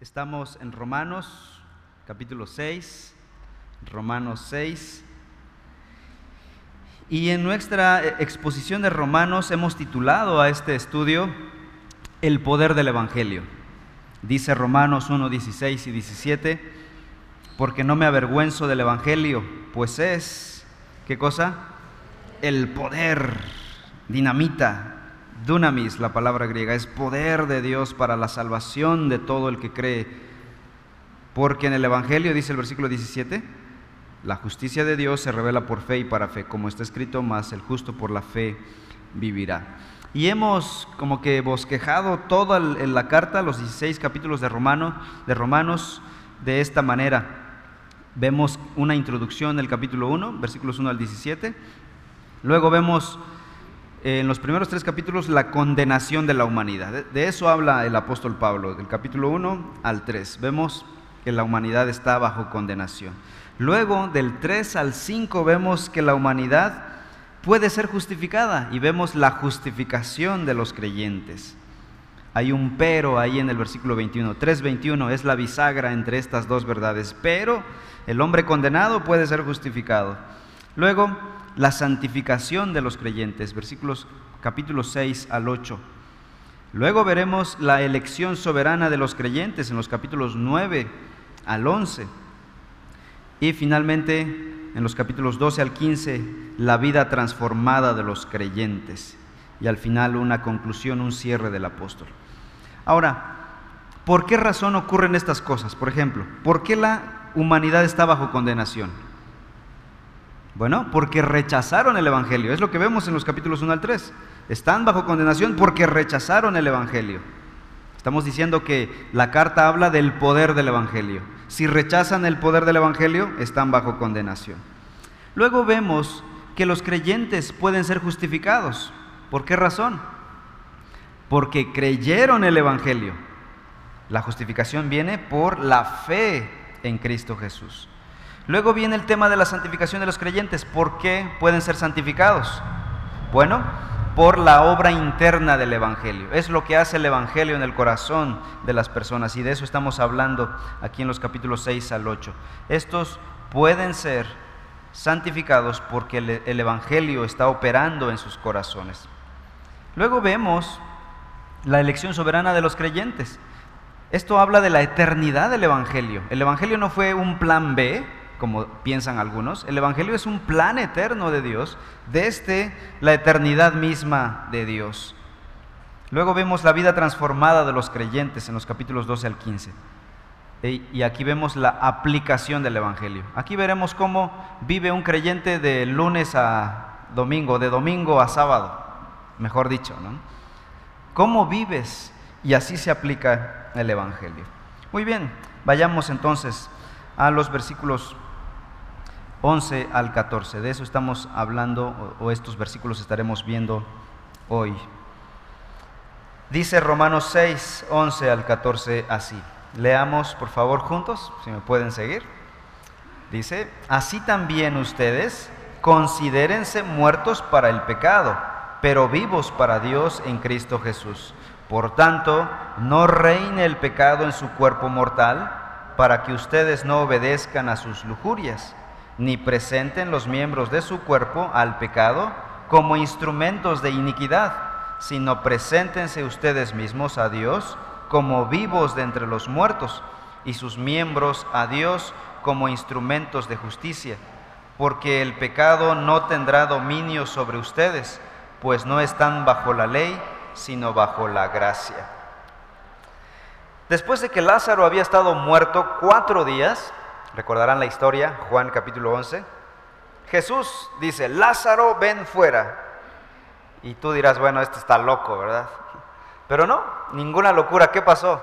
Estamos en Romanos, capítulo 6, Romanos 6. Y en nuestra exposición de Romanos hemos titulado a este estudio El poder del Evangelio. Dice Romanos 1, 16 y 17, porque no me avergüenzo del Evangelio, pues es, ¿qué cosa? El poder, dinamita, Dunamis, la palabra griega, es poder de Dios para la salvación de todo el que cree. Porque en el Evangelio, dice el versículo 17, la justicia de Dios se revela por fe y para fe, como está escrito, más el justo por la fe vivirá. Y hemos como que bosquejado toda la carta, los 16 capítulos de, Romano, de Romanos, de esta manera. Vemos una introducción del capítulo 1, versículos 1 al 17. Luego vemos en los primeros tres capítulos la condenación de la humanidad. De, eso habla el apóstol Pablo, del capítulo 1 al 3. Vemos que la humanidad está bajo condenación. Luego, del 3 al 5, vemos que la humanidad puede ser justificada y vemos la justificación de los creyentes. Hay un pero ahí en el versículo 21. 3.21 es la bisagra entre estas dos verdades. Pero el hombre condenado puede ser justificado. Luego, la santificación de los creyentes, versículos capítulo 6 al 8. Luego veremos la elección soberana de los creyentes en los capítulos 9 al 11. Y finalmente, en los capítulos 12 al 15, la vida transformada de los creyentes. Y al final una conclusión, un cierre del apóstol. Ahora, ¿por qué razón ocurren estas cosas? Por ejemplo, ¿por qué la humanidad está bajo condenación? Bueno, porque rechazaron el Evangelio. Es lo que vemos en los capítulos 1 al 3. Están bajo condenación porque rechazaron el Evangelio. Estamos diciendo que la carta habla del poder del Evangelio. Si rechazan el poder del Evangelio, están bajo condenación. Luego vemos que los creyentes pueden ser justificados. ¿Por qué razón? Porque creyeron el Evangelio. La justificación viene por la fe en Cristo Jesús. Luego viene el tema de la santificación de los creyentes. ¿Por qué pueden ser santificados? Bueno, por la obra interna del Evangelio. Es lo que hace el Evangelio en el corazón de las personas y de eso estamos hablando aquí en los capítulos 6 al 8. Estos pueden ser santificados porque el, Evangelio está operando en sus corazones. Luego vemos la elección soberana de los creyentes. Esto habla de la eternidad del Evangelio. El Evangelio no fue un plan B, como piensan algunos. El Evangelio es un plan eterno de Dios, desde la eternidad misma de Dios. Luego vemos la vida transformada de los creyentes en los capítulos 12 al 15. Y aquí vemos la aplicación del Evangelio. Aquí veremos cómo vive un creyente de lunes a domingo, de domingo a sábado, mejor dicho. ¿no? ¿Cómo vives? Y así se aplica el Evangelio. Muy bien, vayamos entonces a los versículos 11 al 14. De eso estamos hablando o estos versículos estaremos viendo hoy. Dice Romanos 6, 11 al 14 así. Leamos por favor juntos, si me pueden seguir. Dice, así también ustedes considérense muertos para el pecado, pero vivos para Dios en Cristo Jesús. Por tanto, no reine el pecado en su cuerpo mortal, para que ustedes no obedezcan a sus lujurias ni presenten los miembros de su cuerpo al pecado como instrumentos de iniquidad, sino preséntense ustedes mismos a Dios como vivos de entre los muertos y sus miembros a Dios como instrumentos de justicia, porque el pecado no tendrá dominio sobre ustedes, pues no están bajo la ley, sino bajo la gracia. Después de que Lázaro había estado muerto cuatro días, Recordarán la historia, Juan capítulo 11. Jesús dice, Lázaro, ven fuera. Y tú dirás, bueno, este está loco, ¿verdad? Pero no, ninguna locura. ¿Qué pasó?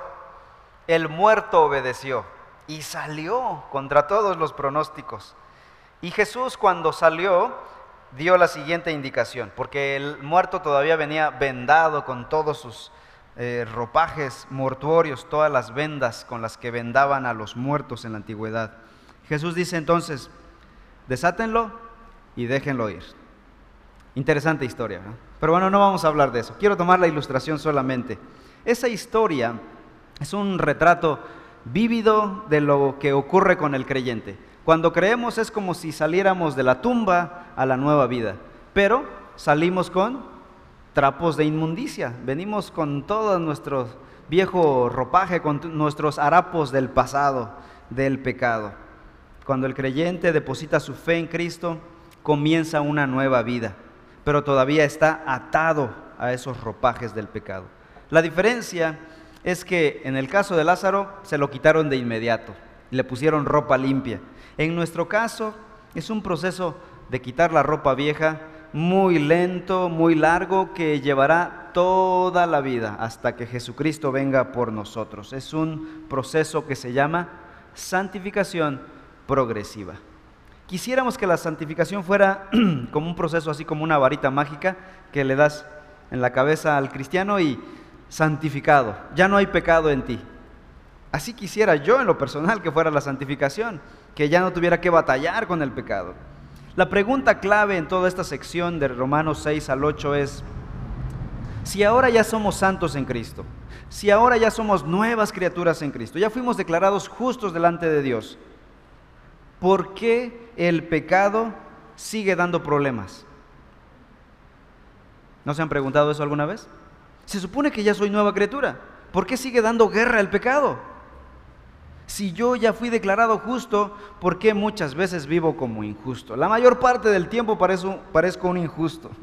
El muerto obedeció y salió contra todos los pronósticos. Y Jesús cuando salió dio la siguiente indicación, porque el muerto todavía venía vendado con todos sus eh, ropajes mortuorios, todas las vendas con las que vendaban a los muertos en la antigüedad. Jesús dice entonces, desátenlo y déjenlo ir. Interesante historia, pero bueno, no vamos a hablar de eso. Quiero tomar la ilustración solamente. Esa historia es un retrato vívido de lo que ocurre con el creyente. Cuando creemos es como si saliéramos de la tumba a la nueva vida, pero salimos con trapos de inmundicia, venimos con todo nuestro viejo ropaje, con nuestros harapos del pasado, del pecado. Cuando el creyente deposita su fe en Cristo, comienza una nueva vida, pero todavía está atado a esos ropajes del pecado. La diferencia es que en el caso de Lázaro se lo quitaron de inmediato, le pusieron ropa limpia. En nuestro caso es un proceso de quitar la ropa vieja muy lento, muy largo, que llevará toda la vida hasta que Jesucristo venga por nosotros. Es un proceso que se llama santificación progresiva. Quisiéramos que la santificación fuera como un proceso así como una varita mágica que le das en la cabeza al cristiano y santificado, ya no hay pecado en ti. Así quisiera yo en lo personal que fuera la santificación, que ya no tuviera que batallar con el pecado. La pregunta clave en toda esta sección de Romanos 6 al 8 es, si ahora ya somos santos en Cristo, si ahora ya somos nuevas criaturas en Cristo, ya fuimos declarados justos delante de Dios, ¿por qué el pecado sigue dando problemas? ¿No se han preguntado eso alguna vez? Se supone que ya soy nueva criatura. ¿Por qué sigue dando guerra el pecado? Si yo ya fui declarado justo, ¿por qué muchas veces vivo como injusto? La mayor parte del tiempo parezco, un injusto.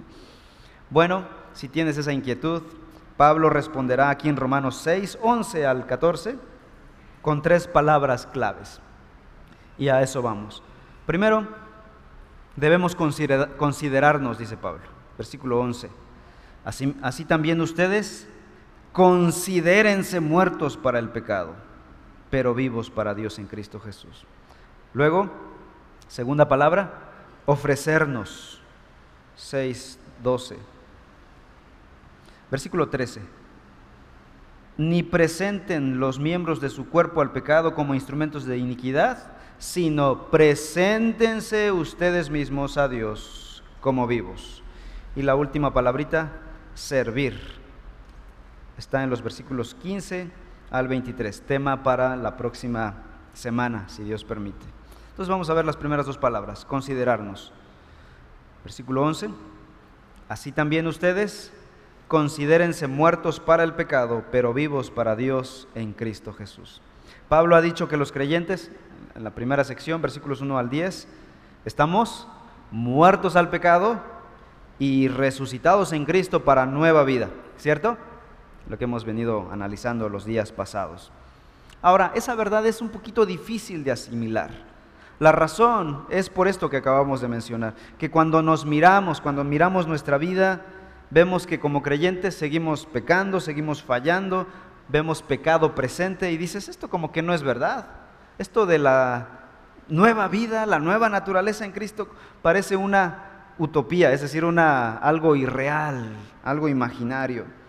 Bueno, si tienes esa inquietud, Pablo responderá aquí en Romanos 6, 11 al 14, con tres palabras claves. Y a eso vamos. Primero, debemos considerarnos, dice Pablo, versículo 11 Así, también ustedes considérense muertos para el pecado, pero vivos para Dios en Cristo Jesús. Luego, segunda palabra, ofrecernos. 6, 12. Versículo 13. Ni presenten los miembros de su cuerpo al pecado como instrumentos de iniquidad, sino preséntense ustedes mismos a Dios como vivos. Y la última palabrita, servir. Está en los versículos 15 al 23, tema para la próxima semana, si Dios permite. Entonces vamos a ver las primeras dos palabras, considerarnos. Versículo 11, así también ustedes considérense muertos para el pecado, pero vivos para Dios en Cristo Jesús. Pablo ha dicho que los creyentes, en la primera sección, versículos 1 al 10, estamos muertos al pecado, y resucitados en Cristo para nueva vida, ¿cierto? Lo que hemos venido analizando los días pasados. Ahora, esa verdad es un poquito difícil de asimilar. La razón es por esto que acabamos de mencionar, que cuando nos miramos, cuando miramos nuestra vida, vemos que como creyentes seguimos pecando, seguimos fallando, vemos pecado presente y dices, esto como que no es verdad. Esto de la nueva vida, la nueva naturaleza en Cristo parece una utopía, es decir, una, algo irreal, algo imaginario.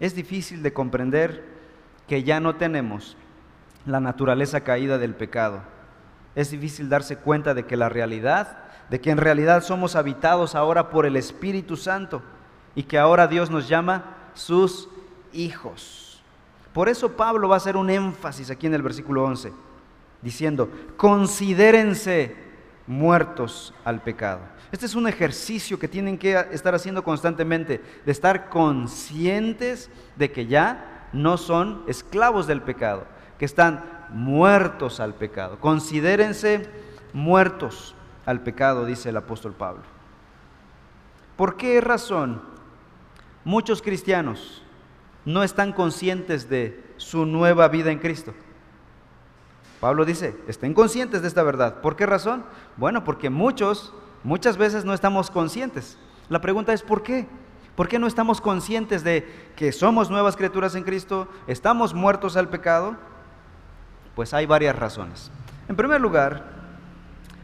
Es difícil de comprender que ya no tenemos la naturaleza caída del pecado. Es difícil darse cuenta de que la realidad, de que en realidad somos habitados ahora por el Espíritu Santo y que ahora Dios nos llama sus hijos. Por eso Pablo va a hacer un énfasis aquí en el versículo 11, diciendo, considérense muertos al pecado. Este es un ejercicio que tienen que estar haciendo constantemente, de estar conscientes de que ya no son esclavos del pecado, que están muertos al pecado. Considérense muertos al pecado, dice el apóstol Pablo. ¿Por qué razón muchos cristianos no están conscientes de su nueva vida en Cristo? Pablo dice, estén conscientes de esta verdad. ¿Por qué razón? Bueno, porque muchos, muchas veces no estamos conscientes. La pregunta es, ¿por qué? ¿Por qué no estamos conscientes de que somos nuevas criaturas en Cristo? ¿Estamos muertos al pecado? Pues hay varias razones. En primer lugar,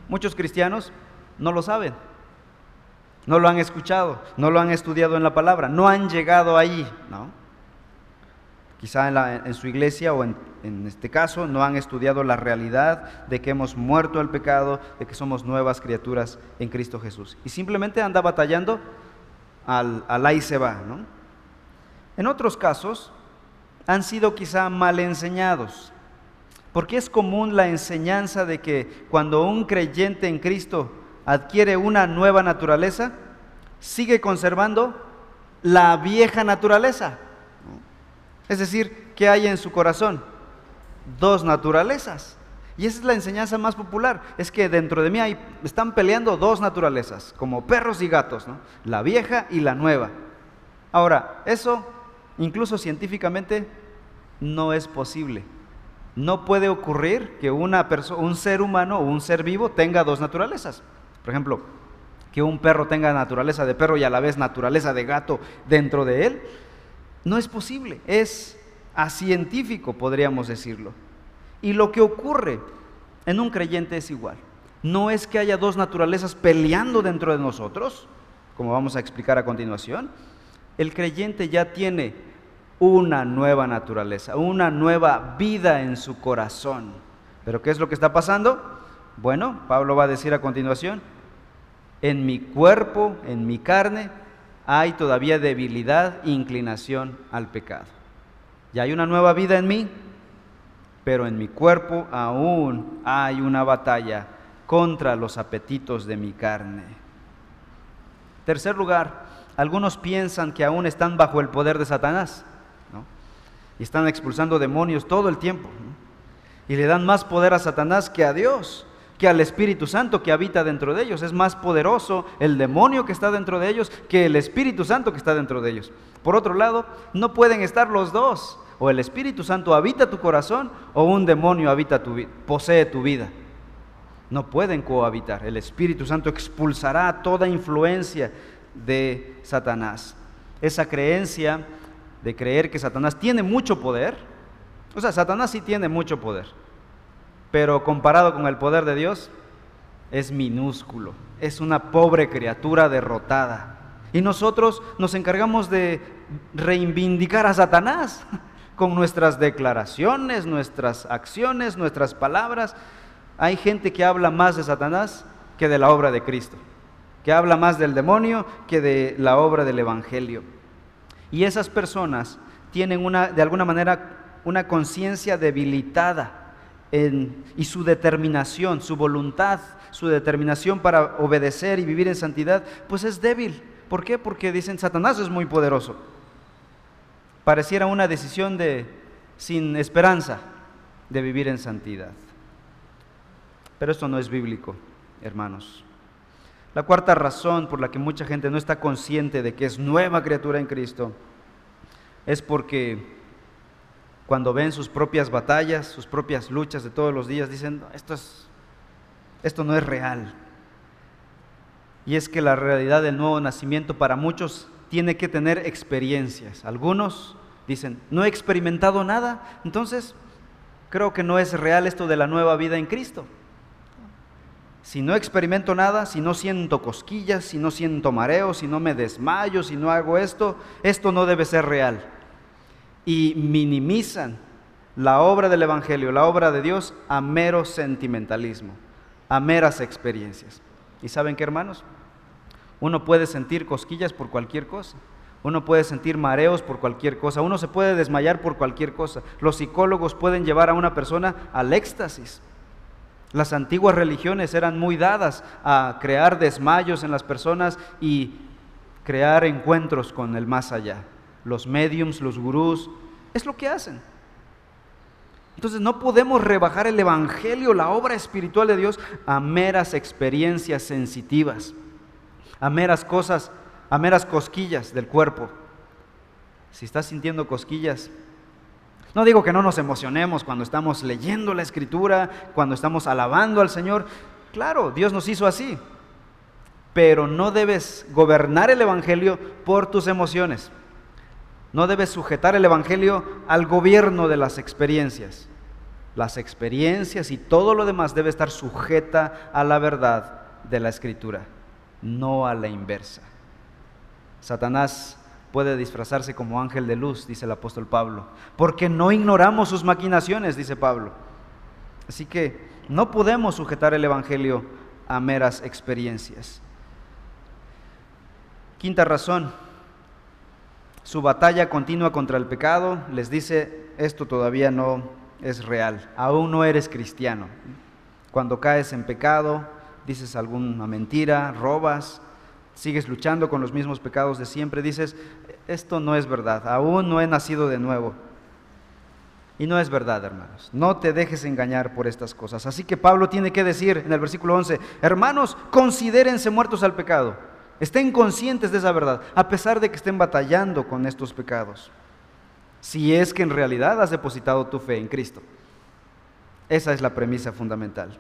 muchos cristianos no lo saben, no lo han escuchado, no lo han estudiado en la palabra, no han llegado ahí, ¿no? Quizá en, su iglesia o en, este caso no han estudiado la realidad de que hemos muerto al pecado, de que somos nuevas criaturas en Cristo Jesús. Y simplemente anda batallando al, al ahí se va. En otros casos han sido quizá mal enseñados. Porque es común la enseñanza de que cuando un creyente en Cristo adquiere una nueva naturaleza, sigue conservando la vieja naturaleza. Es decir, ¿qué hay en su corazón? Dos naturalezas. Y esa es la enseñanza más popular, es que dentro de mí hay, están peleando dos naturalezas, como perros y gatos, la vieja y la nueva. Ahora, eso incluso científicamente no es posible. No puede ocurrir que una un ser humano o un ser vivo tenga dos naturalezas. Por ejemplo, que un perro tenga naturaleza de perro y a la vez naturaleza de gato dentro de él. No es posible, es científico, podríamos decirlo. Y lo que ocurre en un creyente es igual. No es que haya dos naturalezas peleando dentro de nosotros, como vamos a explicar a continuación. El creyente ya tiene una nueva naturaleza, una nueva vida en su corazón. Pero ¿qué es lo que está pasando? Bueno, Pablo va a decir a continuación, en mi cuerpo, en mi carne, hay todavía debilidad e inclinación al pecado. Ya hay una nueva vida en mí, pero en mi cuerpo aún hay una batalla contra los apetitos de mi carne. Tercer lugar, algunos piensan que aún están bajo el poder de Satanás y están expulsando demonios todo el tiempo y le dan más poder a Satanás que a Dios que al Espíritu Santo que habita dentro de ellos. Es más poderoso el demonio que está dentro de ellos que el Espíritu Santo que está dentro de ellos. Por otro lado, no pueden estar los dos. O el Espíritu Santo habita tu corazón o un demonio habita tu posee tu vida. No pueden cohabitar. El Espíritu Santo expulsará toda influencia de Satanás. Esa creencia de creer que Satanás tiene mucho poder, o sea, Satanás sí tiene mucho poder, pero comparado con el poder de Dios, es minúsculo, es una pobre criatura derrotada. Y nosotros nos encargamos de reivindicar a Satanás con nuestras declaraciones, nuestras acciones, nuestras palabras. Hay gente que habla más de Satanás que de la obra de Cristo, que habla más del demonio que de la obra del Evangelio. Y esas personas tienen una, de alguna manera una conciencia debilitada y su determinación, su voluntad, su determinación para obedecer y vivir en santidad, pues es débil. ¿Por qué? Porque dicen, Satanás es muy poderoso. Pareciera una decisión de sin esperanza de vivir en santidad. Pero esto no es bíblico, hermanos. La cuarta razón por la que mucha gente no está consciente de que es nueva criatura en Cristo es porque cuando ven sus propias batallas, sus propias luchas de todos los días, dicen, esto, es, esto no es real. Y es que la realidad del nuevo nacimiento para muchos tiene que tener experiencias. Algunos dicen, no he experimentado nada, entonces creo que no es real esto de la nueva vida en Cristo. Si no experimento nada, si no siento cosquillas, si no siento mareos, si no me desmayo, si no hago esto, esto no debe ser real y minimizan la obra del Evangelio, la obra de Dios, a mero sentimentalismo, a meras experiencias. ¿Y saben qué, hermanos? Uno puede sentir cosquillas por cualquier cosa. Uno puede sentir mareos por cualquier cosa. Uno se puede desmayar por cualquier cosa. Los psicólogos pueden llevar a una persona al éxtasis. Las antiguas religiones eran muy dadas a crear desmayos en las personas y crear encuentros con el más allá los mediums, los gurús, es lo que hacen. Entonces no podemos rebajar el Evangelio, la obra espiritual de Dios, a meras experiencias sensitivas, a meras cosas, a meras cosquillas del cuerpo. Si estás sintiendo cosquillas, no digo que no nos emocionemos cuando estamos leyendo la escritura, cuando estamos alabando al Señor. Claro, Dios nos hizo así. Pero no debes gobernar el Evangelio por tus emociones. No debes sujetar el Evangelio al gobierno de las experiencias. Las experiencias y todo lo demás debe estar sujeta a la verdad de la Escritura, no a la inversa. Satanás puede disfrazarse como ángel de luz, dice el apóstol Pablo, porque no ignoramos sus maquinaciones, dice Pablo. Así que no podemos sujetar el Evangelio a meras experiencias. Quinta razón, su batalla continua contra el pecado, les dice, esto todavía no es real, aún no eres cristiano. Cuando caes en pecado, dices alguna mentira, robas, sigues luchando con los mismos pecados de siempre, dices, esto no es verdad, aún no he nacido de nuevo. Y no es verdad, hermanos. No te dejes engañar por estas cosas. Así que Pablo tiene que decir en el versículo 11, hermanos, considérense muertos al pecado. Estén conscientes de esa verdad, a pesar de que estén batallando con estos pecados. Si es que en realidad has depositado tu fe en Cristo. Esa es la premisa fundamental.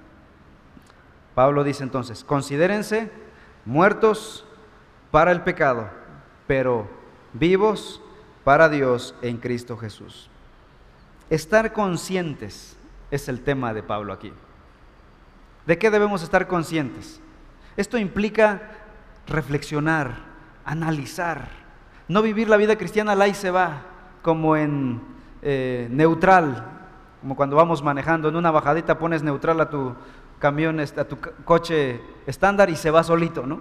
Pablo dice entonces, considérense muertos para el pecado, pero vivos para Dios en Cristo Jesús. Estar conscientes es el tema de Pablo aquí. ¿De qué debemos estar conscientes? Esto implica reflexionar, analizar, no vivir la vida cristiana la y se va, como en eh, neutral, como cuando vamos manejando, en una bajadita pones neutral a tu camión, a tu coche estándar y se va solito, ¿no?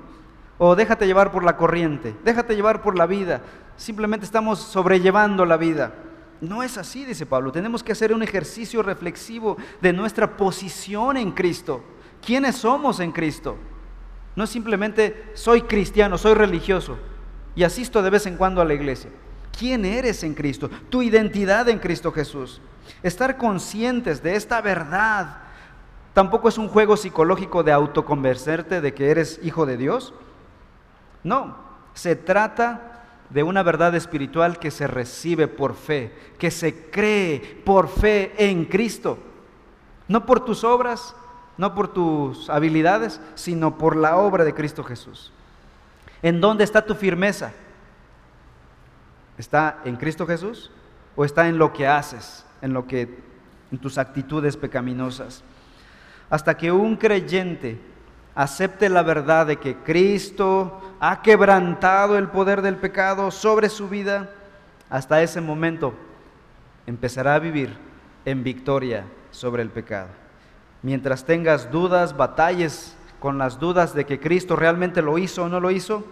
O déjate llevar por la corriente, déjate llevar por la vida, simplemente estamos sobrellevando la vida. No es así, dice Pablo. Tenemos que hacer un ejercicio reflexivo de nuestra posición en Cristo. ¿Quiénes somos en Cristo? No simplemente soy cristiano, soy religioso y asisto de vez en cuando a la iglesia. ¿Quién eres en Cristo? Tu identidad en Cristo Jesús. Estar conscientes de esta verdad tampoco es un juego psicológico de autoconvencerte de que eres hijo de Dios. No, se trata de una verdad espiritual que se recibe por fe, que se cree por fe en Cristo. No por tus obras, no por tus habilidades, sino por la obra de Cristo Jesús. ¿En dónde está tu firmeza? ¿Está en Cristo Jesús o está en lo que haces, en lo que en tus actitudes pecaminosas? Hasta que un creyente acepte la verdad de que Cristo ha quebrantado el poder del pecado sobre su vida, hasta ese momento empezará a vivir en victoria sobre el pecado. Mientras tengas dudas, batalles con las dudas de que Cristo realmente lo hizo o no lo hizo,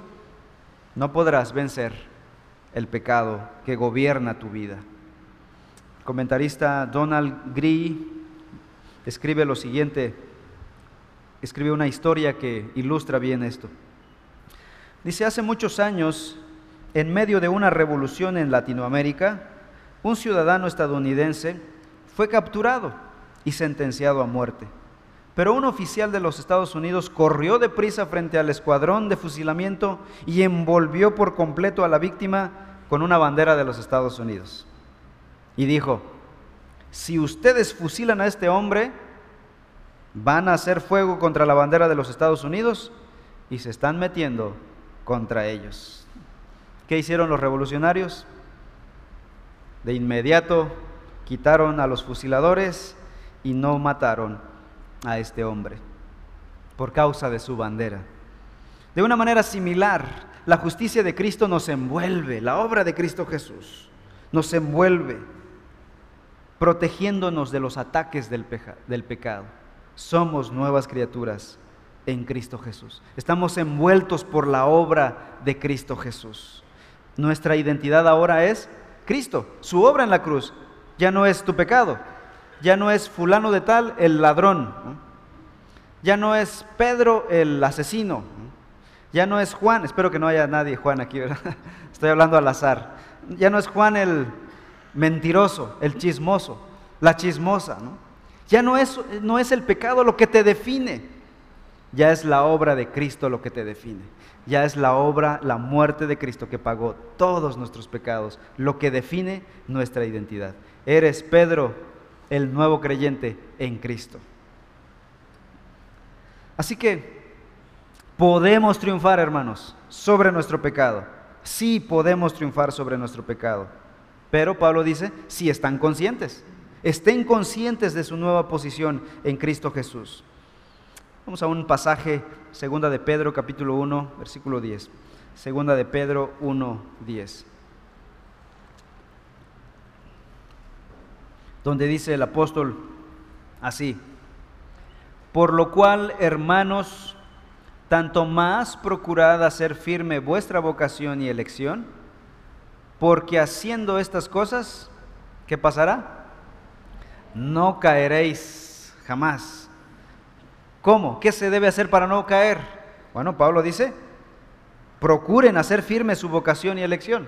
no podrás vencer el pecado que gobierna tu vida. El comentarista Donald Gree escribe lo siguiente, escribe una historia que ilustra bien esto. Dice, hace muchos años, en medio de una revolución en Latinoamérica, un ciudadano estadounidense fue capturado sentenciado a muerte. Pero un oficial de los Estados Unidos corrió deprisa frente al escuadrón de fusilamiento y envolvió por completo a la víctima con una bandera de los Estados Unidos. Y dijo, si ustedes fusilan a este hombre, van a hacer fuego contra la bandera de los Estados Unidos y se están metiendo contra ellos. ¿Qué hicieron los revolucionarios? De inmediato quitaron a los fusiladores y no mataron a este hombre por causa de su bandera. De una manera similar, la justicia de Cristo nos envuelve, la obra de Cristo Jesús nos envuelve, protegiéndonos de los ataques del, del pecado. Somos nuevas criaturas en Cristo Jesús. Estamos envueltos por la obra de Cristo Jesús. Nuestra identidad ahora es Cristo, su obra en la cruz. Ya no es tu pecado, ya no es fulano de tal el ladrón, ya no es Pedro el asesino, ya no es Juan, espero que no haya nadie Juan aquí, estoy hablando al azar, ya no es Juan el mentiroso, el chismoso, la chismosa, ya no es, no es el pecado lo que te define, ya es la obra de Cristo lo que te define. Ya es la obra, la muerte de Cristo que pagó todos nuestros pecados, lo que define nuestra identidad. Eres Pedro, el nuevo creyente en Cristo. Así que podemos triunfar, hermanos, sobre nuestro pecado. Sí podemos triunfar sobre nuestro pecado. Pero Pablo dice, si están conscientes, estén conscientes de su nueva posición en Cristo Jesús. Vamos a un pasaje, segunda de Pedro, capítulo 1, versículo 10. Segunda de Pedro 1, 10. Donde dice el apóstol así, por lo cual, hermanos, tanto más procurad hacer firme vuestra vocación y elección, porque haciendo estas cosas, ¿qué pasará? no caeréis jamás. ¿Cómo? ¿Qué se debe hacer para no caer? Bueno, Pablo dice, procuren hacer firme su vocación y elección.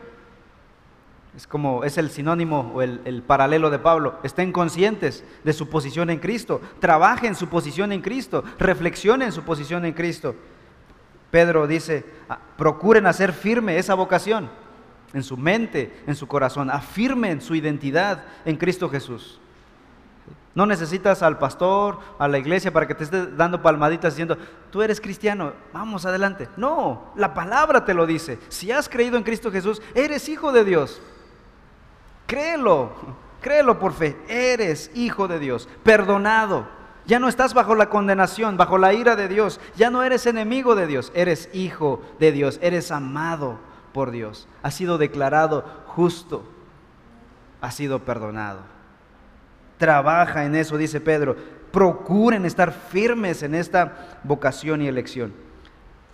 Es como, es el sinónimo o el, el, paralelo de Pablo. Estén conscientes de su posición en Cristo. Trabajen su posición en Cristo. Reflexionen su posición en Cristo. Pedro dice, ah, procuren hacer firme esa vocación en su mente, en su corazón. Afirmen su identidad en Cristo Jesús. No necesitas al pastor, a la iglesia para que te esté dando palmaditas diciendo, tú eres cristiano, vamos adelante. No, la palabra te lo dice. Si has creído en Cristo Jesús, eres hijo de Dios. Créelo, créelo por fe. Eres hijo de Dios, perdonado. Ya no estás bajo la condenación, bajo la ira de Dios. Ya no eres enemigo de Dios, eres hijo de Dios, eres amado por Dios. Has sido declarado justo, has sido perdonado. Trabaja en eso, dice Pedro. Procuren estar firmes en esta vocación y elección.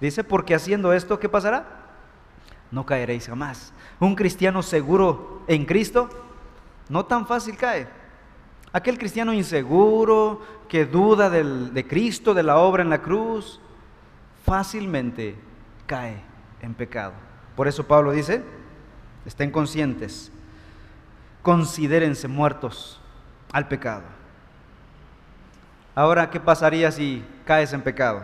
Dice, porque haciendo esto, ¿qué pasará? No caeréis jamás. Un cristiano seguro en Cristo, no tan fácil cae. Aquel cristiano inseguro, que duda de Cristo, de la obra en la cruz, fácilmente cae en pecado. Por eso Pablo dice, estén conscientes, considérense muertos al pecado. Ahora, ¿qué pasaría si caes en pecado?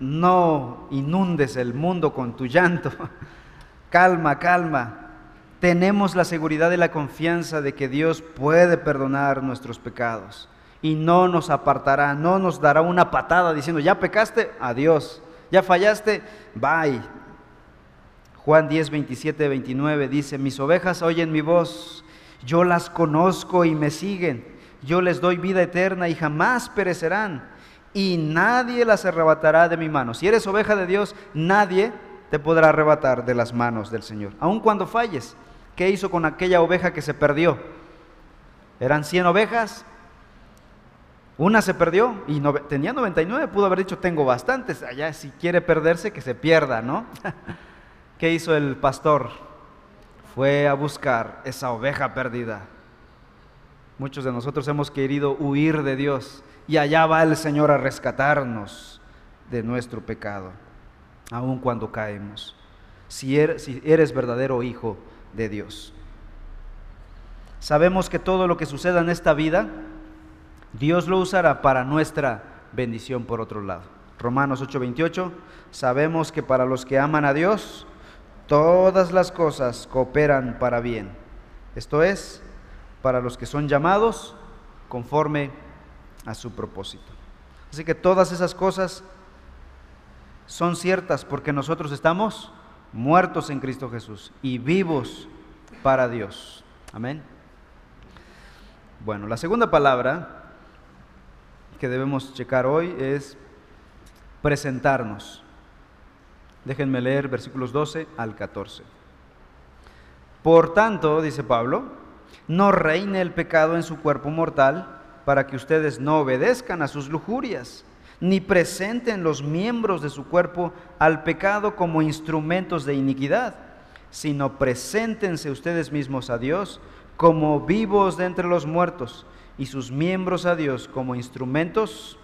No inundes el mundo con tu llanto. calma, calma. Tenemos la seguridad y la confianza de que Dios puede perdonar nuestros pecados y no nos apartará, no nos dará una patada diciendo, ya pecaste, adiós, ya fallaste, bye. Juan 10, 27, 29 dice, mis ovejas oyen mi voz yo las conozco y me siguen. Yo les doy vida eterna y jamás perecerán. Y nadie las arrebatará de mi mano. Si eres oveja de Dios, nadie te podrá arrebatar de las manos del Señor. Aun cuando falles, ¿qué hizo con aquella oveja que se perdió? Eran 100 ovejas, una se perdió y tenía 99, pudo haber dicho, tengo bastantes, allá si quiere perderse, que se pierda, ¿no? ¿Qué hizo el pastor? fue a buscar esa oveja perdida. Muchos de nosotros hemos querido huir de Dios y allá va el Señor a rescatarnos de nuestro pecado, aun cuando caemos, si eres, si eres verdadero hijo de Dios. Sabemos que todo lo que suceda en esta vida, Dios lo usará para nuestra bendición por otro lado. Romanos 8:28, sabemos que para los que aman a Dios, todas las cosas cooperan para bien. Esto es, para los que son llamados conforme a su propósito. Así que todas esas cosas son ciertas porque nosotros estamos muertos en Cristo Jesús y vivos para Dios. Amén. Bueno, la segunda palabra que debemos checar hoy es presentarnos. Déjenme leer versículos 12 al 14. Por tanto, dice Pablo, no reine el pecado en su cuerpo mortal para que ustedes no obedezcan a sus lujurias, ni presenten los miembros de su cuerpo al pecado como instrumentos de iniquidad, sino preséntense ustedes mismos a Dios como vivos de entre los muertos y sus miembros a Dios como instrumentos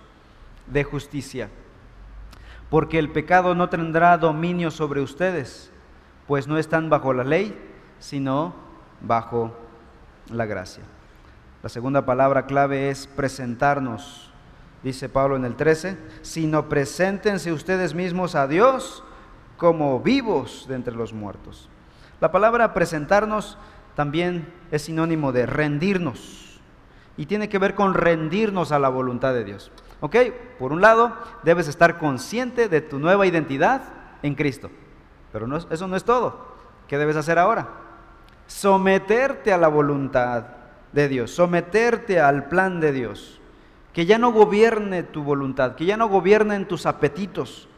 de justicia porque el pecado no tendrá dominio sobre ustedes, pues no están bajo la ley, sino bajo la gracia. La segunda palabra clave es presentarnos, dice Pablo en el 13, sino preséntense ustedes mismos a Dios como vivos de entre los muertos. La palabra presentarnos también es sinónimo de rendirnos y tiene que ver con rendirnos a la voluntad de Dios. ¿Ok? Por un lado, debes estar consciente de tu nueva identidad en Cristo. Pero eso no es todo. ¿Qué debes hacer ahora? Someterte a la voluntad de Dios, someterte al plan de Dios. Que ya no gobierne tu voluntad, que ya no gobiernen tus apetitos.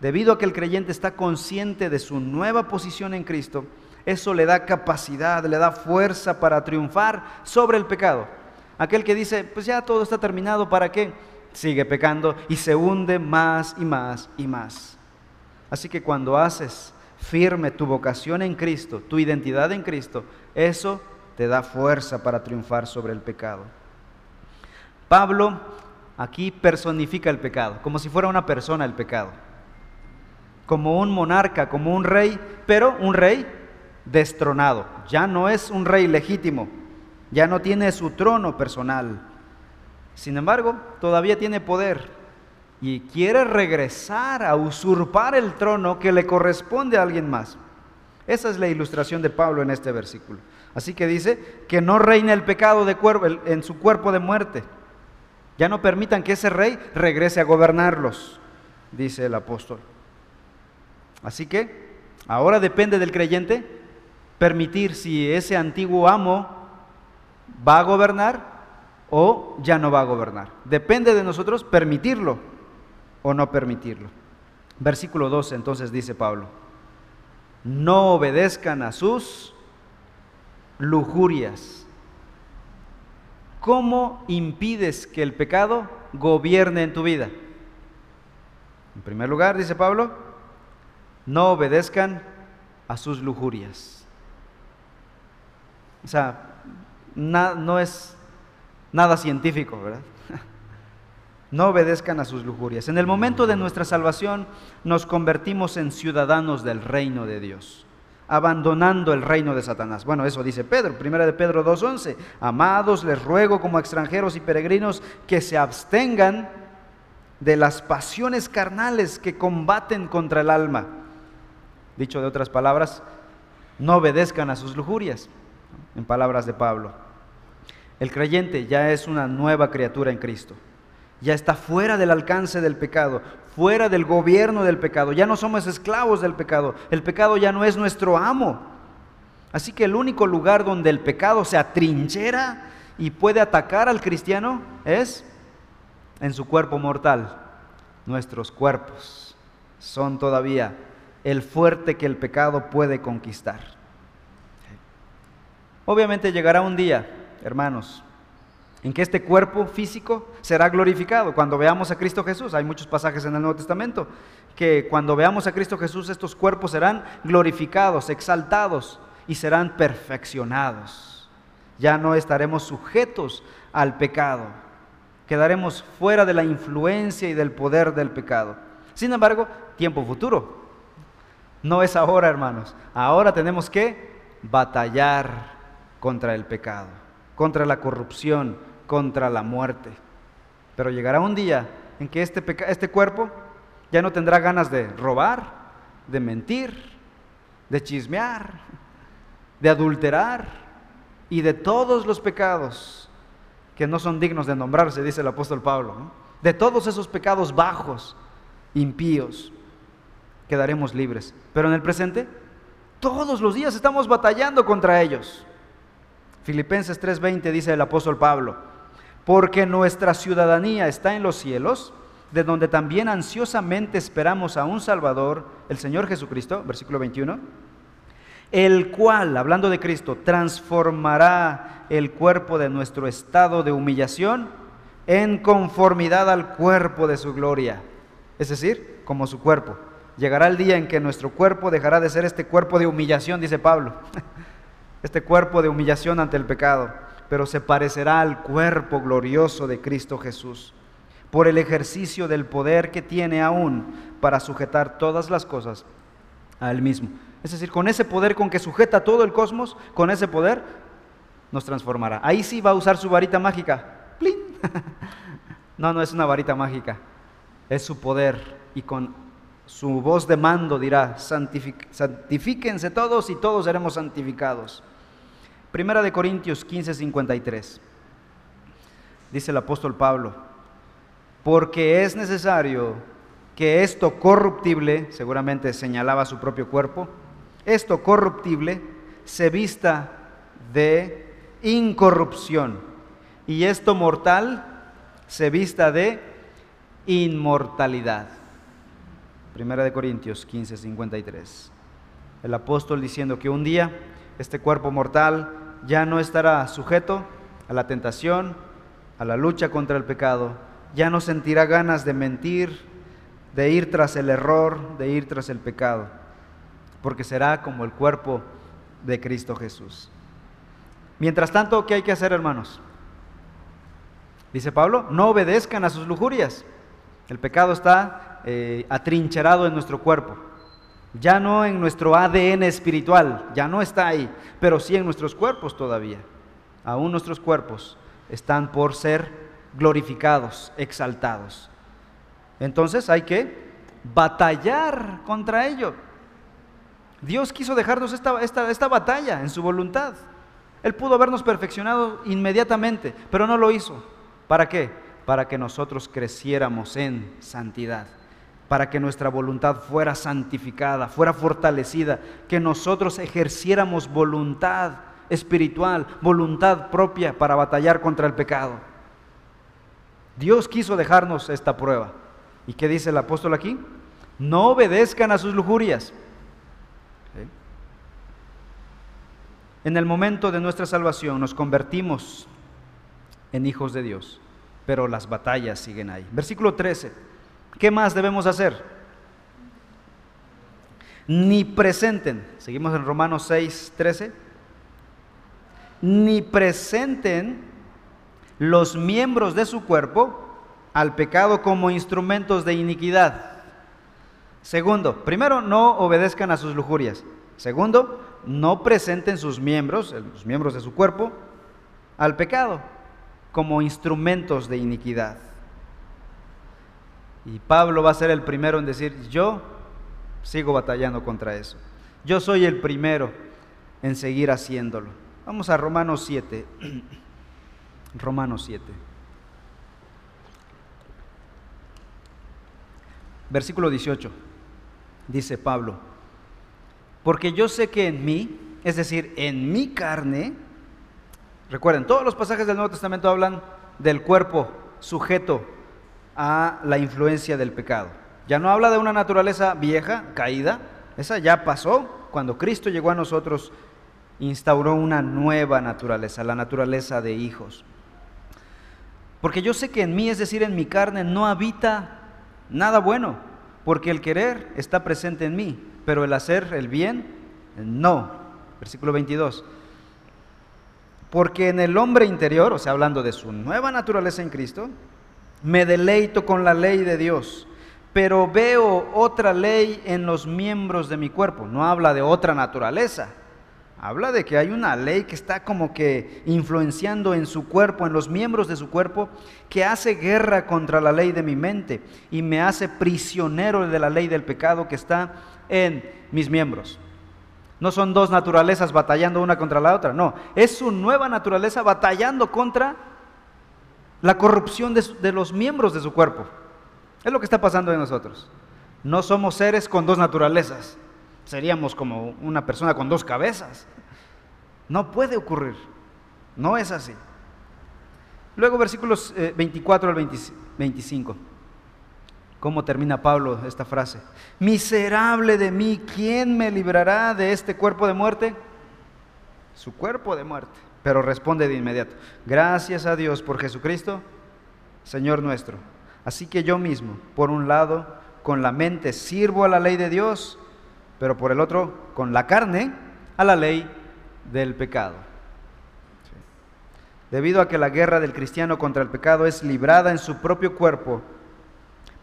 Debido a que el creyente está consciente de su nueva posición en Cristo, eso le da capacidad, le da fuerza para triunfar sobre el pecado. Aquel que dice, pues ya todo está terminado, ¿para qué? Sigue pecando y se hunde más y más y más. Así que cuando haces firme tu vocación en Cristo, tu identidad en Cristo, eso te da fuerza para triunfar sobre el pecado. Pablo aquí personifica el pecado, como si fuera una persona el pecado, como un monarca, como un rey, pero un rey destronado, ya no es un rey legítimo, ya no tiene su trono personal. Sin embargo, todavía tiene poder y quiere regresar a usurpar el trono que le corresponde a alguien más. Esa es la ilustración de Pablo en este versículo. Así que dice que no reine el pecado de en su cuerpo de muerte. Ya no permitan que ese rey regrese a gobernarlos, dice el apóstol. Así que ahora depende del creyente permitir si ese antiguo amo va a gobernar o ya no va a gobernar. Depende de nosotros permitirlo o no permitirlo. Versículo 12 entonces dice Pablo no obedezcan a sus lujurias. ¿Cómo impides que el pecado gobierne en tu vida? En primer lugar, dice Pablo, no obedezcan a sus lujurias. O sea, no es nada científico, ¿verdad? no obedezcan a sus lujurias. En el momento de nuestra salvación nos convertimos en ciudadanos del reino de Dios, abandonando el reino de Satanás. Bueno, eso dice Pedro, primera de Pedro 2.11. Amados, les ruego como extranjeros y peregrinos que se abstengan de las pasiones carnales que combaten contra el alma. Dicho de otras palabras, no obedezcan a sus lujurias, en palabras de Pablo. El creyente ya es una nueva criatura en Cristo ya está fuera del alcance del pecado, fuera del gobierno del pecado, ya no somos esclavos del pecado, el pecado ya no es nuestro amo. Así que el único lugar donde el pecado se atrinchera y puede atacar al cristiano es en su cuerpo mortal. Nuestros cuerpos son todavía el fuerte que el pecado puede conquistar. Obviamente llegará un día, hermanos, en que este cuerpo físico será glorificado cuando veamos a Cristo Jesús. Hay muchos pasajes en el Nuevo Testamento que cuando veamos a Cristo Jesús estos cuerpos serán glorificados, exaltados y serán perfeccionados. Ya no estaremos sujetos al pecado, quedaremos fuera de la influencia y del poder del pecado. Sin embargo, tiempo futuro. No es ahora, hermanos. Ahora tenemos que batallar contra el pecado, contra la corrupción, contra la muerte. Pero llegará un día en que este, este cuerpo ya no tendrá ganas de robar, de mentir, de chismear, de adulterar y de todos los pecados que no son dignos de nombrarse, dice el apóstol Pablo. De todos esos pecados bajos, impíos, quedaremos libres. Pero en el presente, todos los días estamos batallando contra ellos. Filipenses 3:20 dice el apóstol Pablo, porque nuestra ciudadanía está en los cielos, de donde también ansiosamente esperamos a un Salvador, el Señor Jesucristo, versículo 21, el cual, hablando de Cristo, transformará el cuerpo de nuestro estado de humillación en conformidad al cuerpo de su gloria, es decir, como su cuerpo. Llegará el día en que nuestro cuerpo dejará de ser este cuerpo de humillación, dice Pablo, este cuerpo de humillación ante el pecado pero se parecerá al cuerpo glorioso de Cristo Jesús, por el ejercicio del poder que tiene aún para sujetar todas las cosas a Él mismo. Es decir, con ese poder con que sujeta todo el cosmos, con ese poder nos transformará. Ahí sí va a usar su varita mágica. No, no es una varita mágica, es su poder y con su voz de mando dirá, santifíquense todos y todos seremos santificados. Primera de Corintios 15, 53. Dice el apóstol Pablo, porque es necesario que esto corruptible, seguramente señalaba su propio cuerpo, esto corruptible se vista de incorrupción y esto mortal se vista de inmortalidad. Primera de Corintios 15, 53. El apóstol diciendo que un día este cuerpo mortal ya no estará sujeto a la tentación, a la lucha contra el pecado, ya no sentirá ganas de mentir, de ir tras el error, de ir tras el pecado, porque será como el cuerpo de Cristo Jesús. Mientras tanto, ¿qué hay que hacer, hermanos? Dice Pablo, no obedezcan a sus lujurias. El pecado está eh, atrincherado en nuestro cuerpo, ya no en nuestro ADN espiritual, ya no está ahí, pero sí en nuestros cuerpos todavía. Aún nuestros cuerpos están por ser glorificados, exaltados. Entonces hay que batallar contra ello. Dios quiso dejarnos esta, esta batalla en su voluntad. Él pudo habernos perfeccionado inmediatamente, pero no lo hizo. ¿Para qué? Para que nosotros creciéramos en santidad, para que nuestra voluntad fuera santificada, fuera fortalecida, que nosotros ejerciéramos voluntad espiritual, voluntad propia para batallar contra el pecado. Dios quiso dejarnos esta prueba. ¿Y qué dice el apóstol aquí? No obedezcan a sus lujurias. En el momento de nuestra salvación nos convertimos en hijos de Dios, pero las batallas siguen ahí. Versículo 13. ¿Qué más debemos hacer? Ni presenten, seguimos en Romanos 6, 13, ni presenten los miembros de su cuerpo al pecado como instrumentos de iniquidad. Segundo, primero, no obedezcan a sus lujurias. Segundo, no presenten sus miembros, los miembros de su cuerpo, al pecado como instrumentos de iniquidad. Y Pablo va a ser el primero en decir, yo sigo batallando contra eso. Yo soy el primero en seguir haciéndolo. Vamos a Romanos 7. Romanos 7. Versículo 18. Dice Pablo, porque yo sé que en mí, es decir, en mi carne, recuerden, todos los pasajes del Nuevo Testamento hablan del cuerpo sujeto a la influencia del pecado. Ya no habla de una naturaleza vieja, caída, esa ya pasó cuando Cristo llegó a nosotros, instauró una nueva naturaleza, la naturaleza de hijos. Porque yo sé que en mí, es decir, en mi carne, no habita nada bueno, porque el querer está presente en mí, pero el hacer el bien, no. Versículo 22. Porque en el hombre interior, o sea, hablando de su nueva naturaleza en Cristo, me deleito con la ley de Dios, pero veo otra ley en los miembros de mi cuerpo. No habla de otra naturaleza, Habla de que hay una ley que está como que influenciando en su cuerpo, en los miembros de su cuerpo, que hace guerra contra la ley de mi mente y me hace prisionero de la ley del pecado que está en mis miembros. No son dos naturalezas batallando una contra la otra, no, es su nueva naturaleza batallando contra la corrupción de, los miembros de su cuerpo. Es lo que está pasando en nosotros. No somos seres con dos naturalezas seríamos como una persona con dos cabezas. No puede ocurrir. No es así. Luego versículos 24 eh, al 25. ¿Cómo termina Pablo esta frase? Miserable de mí, ¿quién me librará de este cuerpo de muerte? Su cuerpo de muerte. Pero responde de inmediato, gracias a Dios por Jesucristo, Señor nuestro. Así que yo mismo, por un lado, con la mente sirvo a la ley de Dios, pero por el otro, con la carne, a la ley del pecado. Debido a que la guerra del cristiano contra el pecado es librada en su propio cuerpo,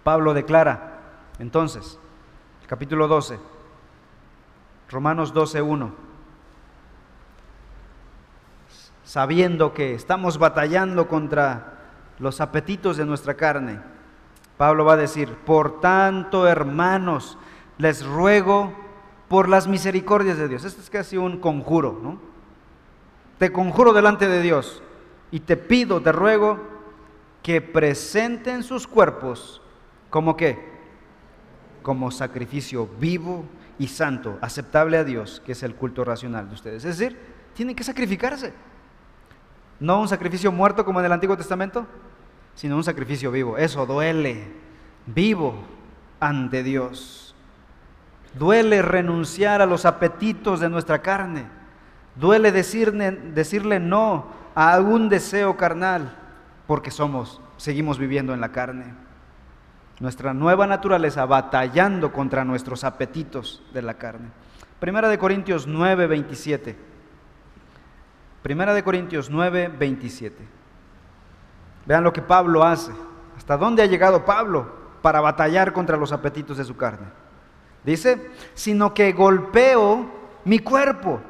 Pablo declara, entonces, capítulo 12, Romanos 12, 1, sabiendo que estamos batallando contra los apetitos de nuestra carne, Pablo va a decir, por tanto, hermanos, les ruego por las misericordias de Dios. Esto es casi un conjuro, ¿no? Te conjuro delante de Dios y te pido, te ruego que presenten sus cuerpos como qué? Como sacrificio vivo y santo, aceptable a Dios, que es el culto racional de ustedes. Es decir, tienen que sacrificarse. No un sacrificio muerto como en el Antiguo Testamento, sino un sacrificio vivo. Eso duele, vivo ante Dios. Duele renunciar a los apetitos de nuestra carne. Duele decirle, decirle no a algún deseo carnal porque somos, seguimos viviendo en la carne. Nuestra nueva naturaleza batallando contra nuestros apetitos de la carne. Primera de Corintios 9, 27. Primera de Corintios 9, 27. Vean lo que Pablo hace. ¿Hasta dónde ha llegado Pablo para batallar contra los apetitos de su carne? Dice, sino que golpeo mi cuerpo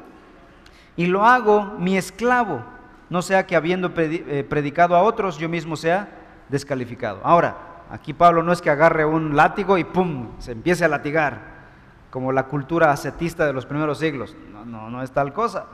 y lo hago mi esclavo, no sea que habiendo eh, predicado a otros yo mismo sea descalificado. Ahora, aquí Pablo no es que agarre un látigo y ¡pum! se empiece a latigar, como la cultura ascetista de los primeros siglos. No, no, no es tal cosa.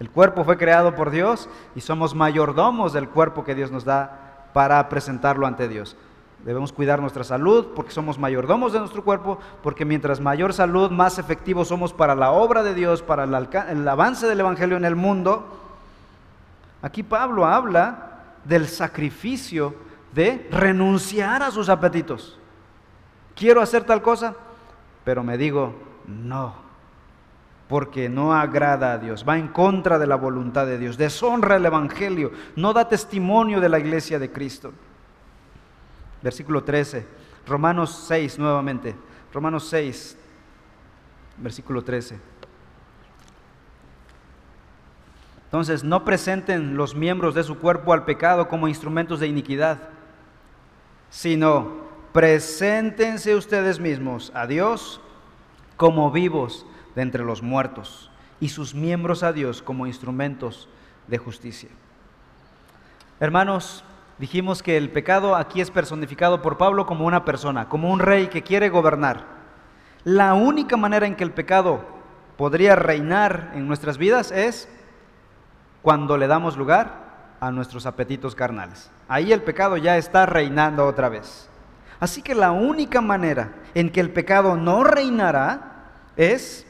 El cuerpo fue creado por Dios y somos mayordomos del cuerpo que Dios nos da para presentarlo ante Dios. Debemos cuidar nuestra salud porque somos mayordomos de nuestro cuerpo, porque mientras mayor salud, más efectivos somos para la obra de Dios, para el, avance del Evangelio en el mundo. Aquí Pablo habla del sacrificio de renunciar a sus apetitos. Quiero hacer tal cosa, pero me digo, no, porque no agrada a Dios, va en contra de la voluntad de Dios, deshonra el Evangelio, no da testimonio de la iglesia de Cristo. Versículo 13, Romanos 6 nuevamente, Romanos 6, versículo 13. Entonces, no presenten los miembros de su cuerpo al pecado como instrumentos de iniquidad, sino preséntense ustedes mismos a Dios como vivos de entre los muertos y sus miembros a Dios como instrumentos de justicia. Hermanos, dijimos que el pecado aquí es personificado por Pablo como una persona, como un rey que quiere gobernar. La única manera en que el pecado podría reinar en nuestras vidas es cuando le damos lugar a nuestros apetitos carnales. Ahí el pecado ya está reinando otra vez. Así que la única manera en que el pecado no reinará es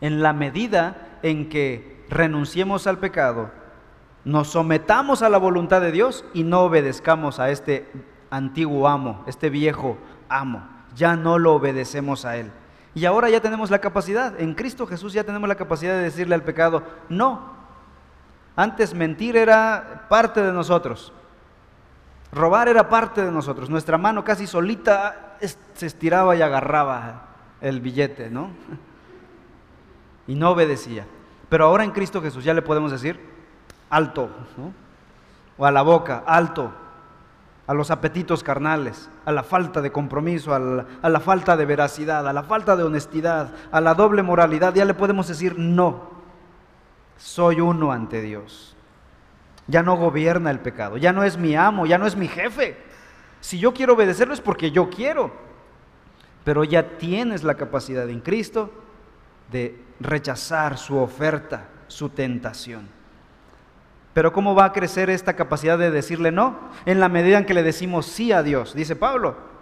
en la medida en que renunciemos al pecado, nos sometamos a la voluntad de Dios y no obedezcamos a este antiguo amo, este viejo amo. Ya no lo obedecemos a él. Y ahora ya tenemos la capacidad, en Cristo Jesús ya tenemos la capacidad de decirle al pecado, no, antes mentir era parte de nosotros. Robar era parte de nosotros. Nuestra mano casi solita se estiraba y agarraba el billete, ¿no? Y no obedecía. Pero ahora en Cristo Jesús ya le podemos decir alto. O a la boca, alto. A los apetitos carnales, a la falta de compromiso, a la, a la falta de veracidad, a la falta de honestidad, a la doble moralidad, ya le podemos decir no soy uno ante Dios. Ya no gobierna el pecado, ya no es mi amo, ya no es mi jefe. Si yo quiero obedecerlo es porque yo quiero. Pero ya tienes la capacidad en Cristo de rechazar su oferta, su tentación. Pero ¿cómo va a crecer esta capacidad de decirle no? En la medida en que le decimos sí a Dios, dice Pablo.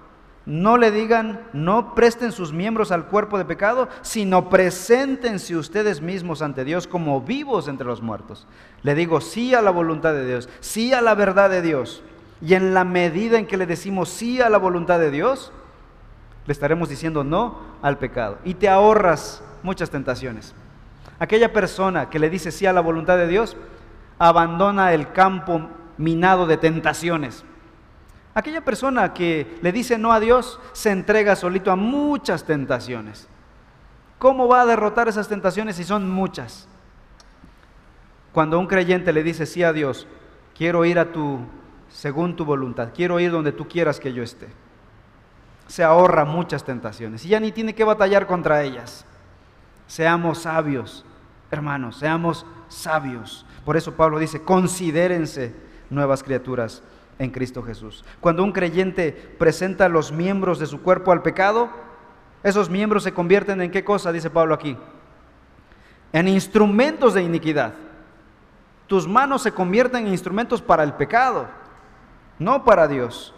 No le digan, no presten sus miembros al cuerpo de pecado, sino preséntense ustedes mismos ante Dios como vivos entre los muertos. Le digo sí a la voluntad de Dios, sí a la verdad de Dios. Y en la medida en que le decimos sí a la voluntad de Dios, le estaremos diciendo no al pecado. Y te ahorras muchas tentaciones. Aquella persona que le dice sí a la voluntad de Dios, abandona el campo minado de tentaciones Aquella persona que le dice no a Dios se entrega solito a muchas tentaciones. ¿Cómo va a derrotar esas tentaciones si son muchas? Cuando un creyente le dice sí a Dios, quiero ir a tu, según tu voluntad, quiero ir donde tú quieras que yo esté, se ahorra muchas tentaciones y ya ni tiene que batallar contra ellas. Seamos sabios, hermanos, seamos sabios. Por eso Pablo dice, considérense nuevas criaturas en Cristo Jesús. Cuando un creyente presenta los miembros de su cuerpo al pecado, esos miembros se convierten en qué cosa, dice Pablo aquí, en instrumentos de iniquidad. Tus manos se convierten en instrumentos para el pecado, no para Dios.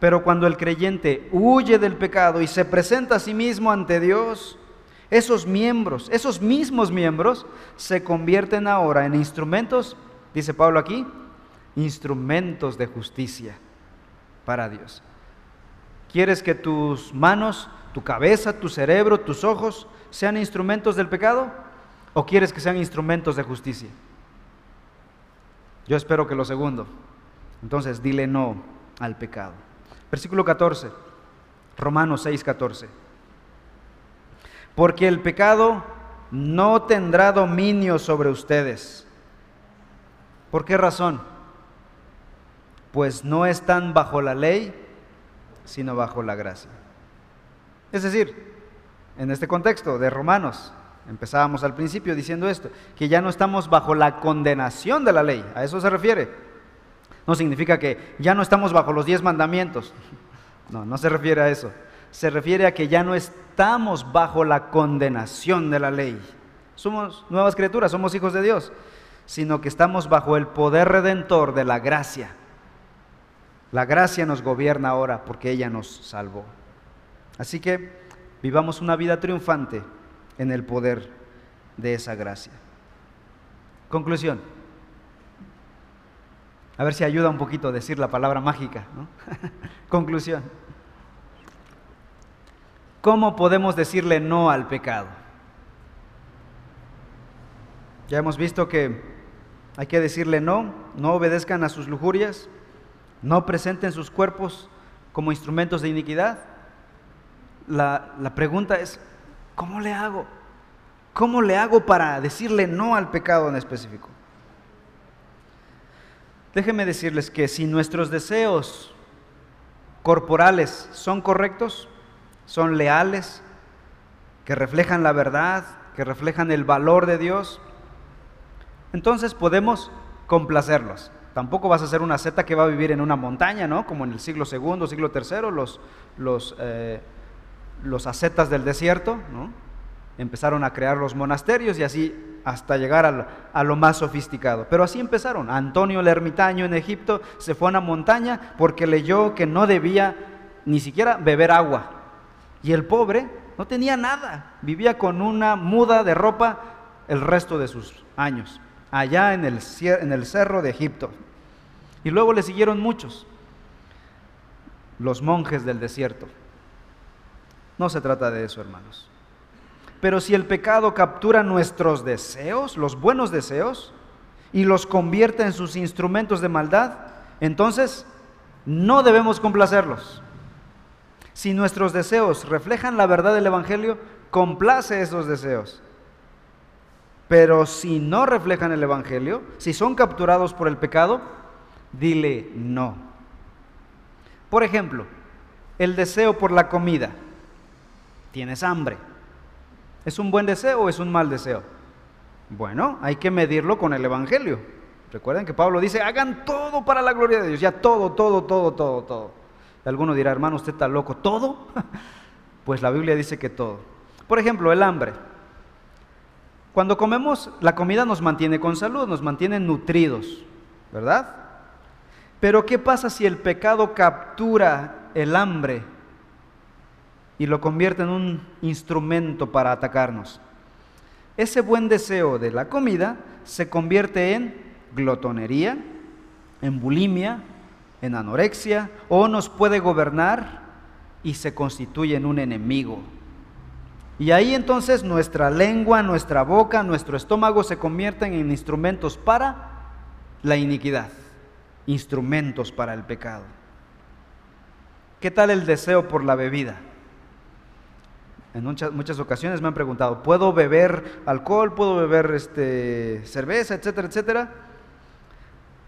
Pero cuando el creyente huye del pecado y se presenta a sí mismo ante Dios, esos miembros, esos mismos miembros, se convierten ahora en instrumentos, dice Pablo aquí, instrumentos de justicia para Dios. ¿Quieres que tus manos, tu cabeza, tu cerebro, tus ojos sean instrumentos del pecado? ¿O quieres que sean instrumentos de justicia? Yo espero que lo segundo. Entonces, dile no al pecado. Versículo 14, Romanos 6, 14. Porque el pecado no tendrá dominio sobre ustedes ¿Por qué razón? Pues no están bajo la ley, sino bajo la gracia. Es decir, en este contexto de Romanos, empezábamos al principio diciendo esto, que ya no estamos bajo la condenación de la ley, a eso se refiere. No significa que ya no estamos bajo los diez mandamientos, no, no se refiere a eso. Se refiere a que ya no estamos bajo la condenación de la ley. Somos nuevas criaturas, somos hijos de Dios, sino que estamos bajo el poder redentor de la gracia. La gracia nos gobierna ahora porque ella nos salvó. Así que vivamos una vida triunfante en el poder de esa gracia. Conclusión. A ver si ayuda un poquito a decir la palabra mágica. Conclusión. ¿Cómo podemos decirle no al pecado? Ya hemos visto que hay que decirle no, no obedezcan a sus lujurias, no presenten sus cuerpos como instrumentos de iniquidad. La, la pregunta es, ¿cómo le hago? ¿Cómo le hago para decirle no al pecado en específico? Déjenme decirles que si nuestros deseos corporales son correctos, son leales, que reflejan la verdad, que reflejan el valor de Dios, entonces podemos complacerlos. Tampoco vas a ser una seta que va a vivir en una montaña, ¿no? Como en el siglo segundo, siglo tercero, los, los, eh, los del desierto, ¿no? Empezaron a crear los monasterios y así hasta llegar a, lo más sofisticado. Pero así empezaron. Antonio el ermitaño en Egipto se fue a una montaña porque leyó que no debía ni siquiera beber agua. Y el pobre no tenía nada, vivía con una muda de ropa el resto de sus años, allá en el, en el cerro de Egipto. Y luego le siguieron muchos, los monjes del desierto. No se trata de eso, hermanos. Pero si el pecado captura nuestros deseos, los buenos deseos, y los convierte en sus instrumentos de maldad, entonces no debemos complacerlos. Si nuestros deseos reflejan la verdad del Evangelio, complace esos deseos. Pero si no reflejan el Evangelio, si son capturados por el pecado, dile no. Por ejemplo, el deseo por la comida. Tienes hambre. ¿Es un buen deseo o es un mal deseo? Bueno, hay que medirlo con el Evangelio. Recuerden que Pablo dice, hagan todo para la gloria de Dios, ya todo, todo, todo, todo, todo. Alguno dirá, hermano, usted está loco, ¿todo? Pues la Biblia dice que todo. Por ejemplo, el hambre. Cuando comemos, la comida nos mantiene con salud, nos mantiene nutridos, ¿verdad? Pero ¿qué pasa si el pecado captura el hambre y lo convierte en un instrumento para atacarnos? Ese buen deseo de la comida se convierte en glotonería, en bulimia, en anorexia o nos puede gobernar y se constituye en un enemigo. Y ahí entonces nuestra lengua, nuestra boca, nuestro estómago se convierten en instrumentos para la iniquidad, instrumentos para el pecado. ¿Qué tal el deseo por la bebida? En muchas, ocasiones me han preguntado, ¿puedo beber alcohol? ¿Puedo beber este, cerveza, etcétera, etcétera?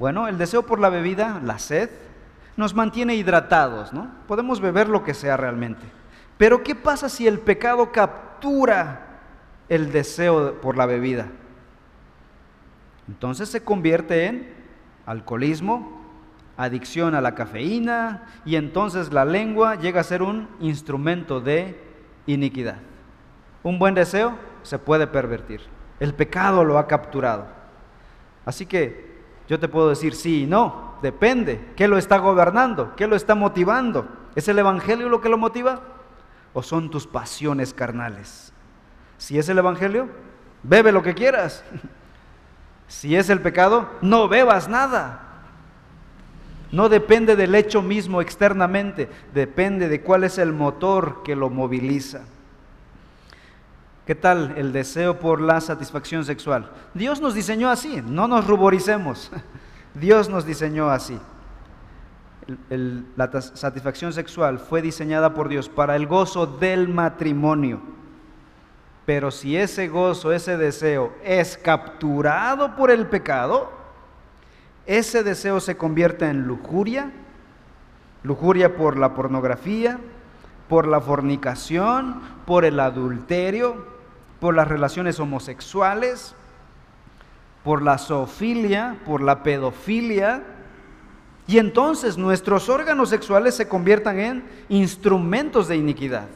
Bueno, el deseo por la bebida, la sed, nos mantiene hidratados, ¿no? Podemos beber lo que sea realmente. Pero ¿qué pasa si el pecado captura el deseo por la bebida? Entonces se convierte en alcoholismo, adicción a la cafeína y entonces la lengua llega a ser un instrumento de iniquidad. Un buen deseo se puede pervertir. El pecado lo ha capturado. Así que yo te puedo decir sí y no, depende. ¿Qué lo está gobernando? ¿Qué lo está motivando? ¿Es el Evangelio lo que lo motiva? ¿O son tus pasiones carnales? Si es el Evangelio, bebe lo que quieras. Si es el pecado, no bebas nada. No depende del hecho mismo externamente, depende de cuál es el motor que lo moviliza. ¿Qué tal el deseo por la satisfacción sexual? Dios nos diseñó así, no nos ruboricemos. Dios nos diseñó así. la satisfacción sexual fue diseñada por Dios para el gozo del matrimonio. Pero si ese gozo, ese deseo es capturado por el pecado, ese deseo se convierte en lujuria, lujuria por la pornografía, por la fornicación, por el adulterio, por las relaciones homosexuales, por la zoofilia, por la pedofilia, y entonces nuestros órganos sexuales se conviertan en instrumentos de iniquidad.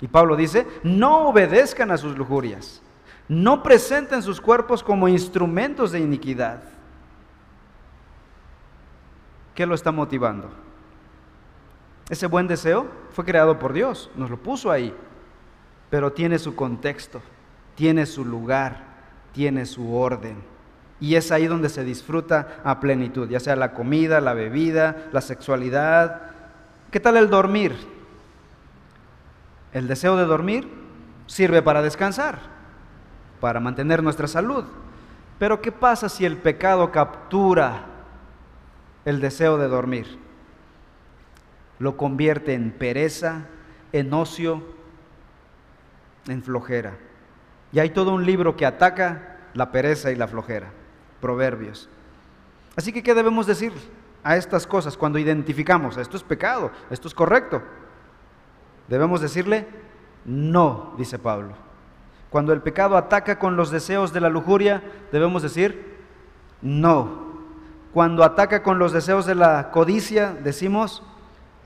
Y Pablo dice, no obedezcan a sus lujurias, no presenten sus cuerpos como instrumentos de iniquidad. ¿Qué lo está motivando? Ese buen deseo fue creado por Dios, nos lo puso ahí, pero tiene su contexto, tiene su lugar, tiene su orden. Y es ahí donde se disfruta a plenitud, ya sea la comida, la bebida, la sexualidad. ¿Qué tal el dormir? El deseo de dormir sirve para descansar, para mantener nuestra salud. Pero ¿qué pasa si el pecado captura el deseo de dormir? Lo convierte en pereza, en ocio, en flojera. Y hay todo un libro que ataca la pereza y la flojera. Proverbios. Así que, ¿qué debemos decir a estas cosas cuando identificamos, esto es pecado, esto es correcto? Debemos decirle, no, dice Pablo. Cuando el pecado ataca con los deseos de la lujuria, debemos decir, no. Cuando ataca con los deseos de la codicia, decimos,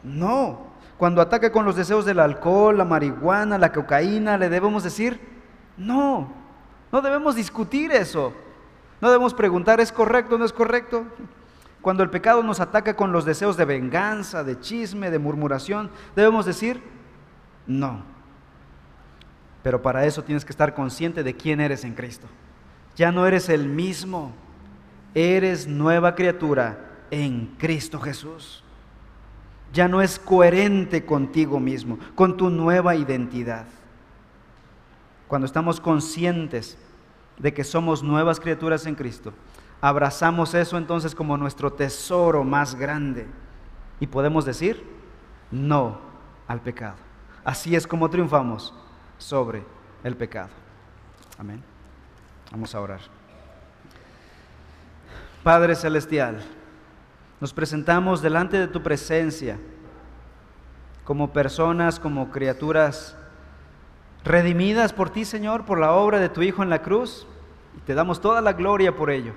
no. Cuando ataca con los deseos del alcohol, la marihuana, la cocaína, le debemos decir, no. No debemos discutir eso. No debemos preguntar, ¿es correcto o no es correcto? Cuando el pecado nos ataca con los deseos de venganza, de chisme, de murmuración, debemos decir, no. Pero para eso tienes que estar consciente de quién eres en Cristo. Ya no eres el mismo, eres nueva criatura en Cristo Jesús. Ya no es coherente contigo mismo, con tu nueva identidad. Cuando estamos conscientes de que somos nuevas criaturas en Cristo, abrazamos eso entonces como nuestro tesoro más grande y podemos decir no al pecado. Así es como triunfamos sobre el pecado. Amén. Vamos a orar. Padre Celestial, nos presentamos delante de tu presencia como personas, como criaturas redimidas por ti, Señor, por la obra de tu Hijo en la cruz, y te damos toda la gloria por ello.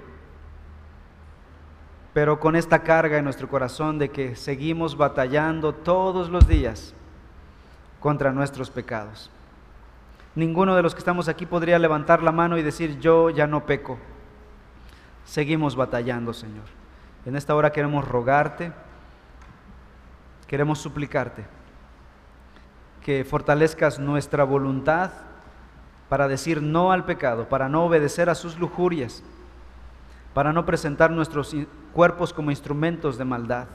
Pero con esta carga en nuestro corazón de que seguimos batallando todos los días contra nuestros pecados. Ninguno de los que estamos aquí podría levantar la mano y decir, yo ya no peco. Seguimos batallando, Señor. En esta hora queremos rogarte, queremos suplicarte que fortalezcas nuestra voluntad para decir no al pecado, para no obedecer a sus lujurias, para no presentar nuestros cuerpos como instrumentos de maldad,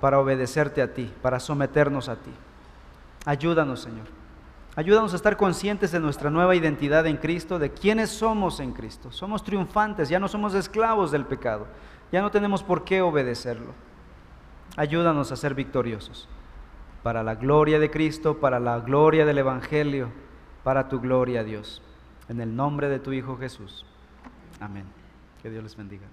para obedecerte a ti, para someternos a ti. Ayúdanos, Señor. Ayúdanos a estar conscientes de nuestra nueva identidad en Cristo, de quiénes somos en Cristo. Somos triunfantes, ya no somos esclavos del pecado, ya no tenemos por qué obedecerlo. Ayúdanos a ser victoriosos para la gloria de Cristo, para la gloria del Evangelio, para tu gloria, Dios. En el nombre de tu Hijo Jesús. Amén. Que Dios les bendiga.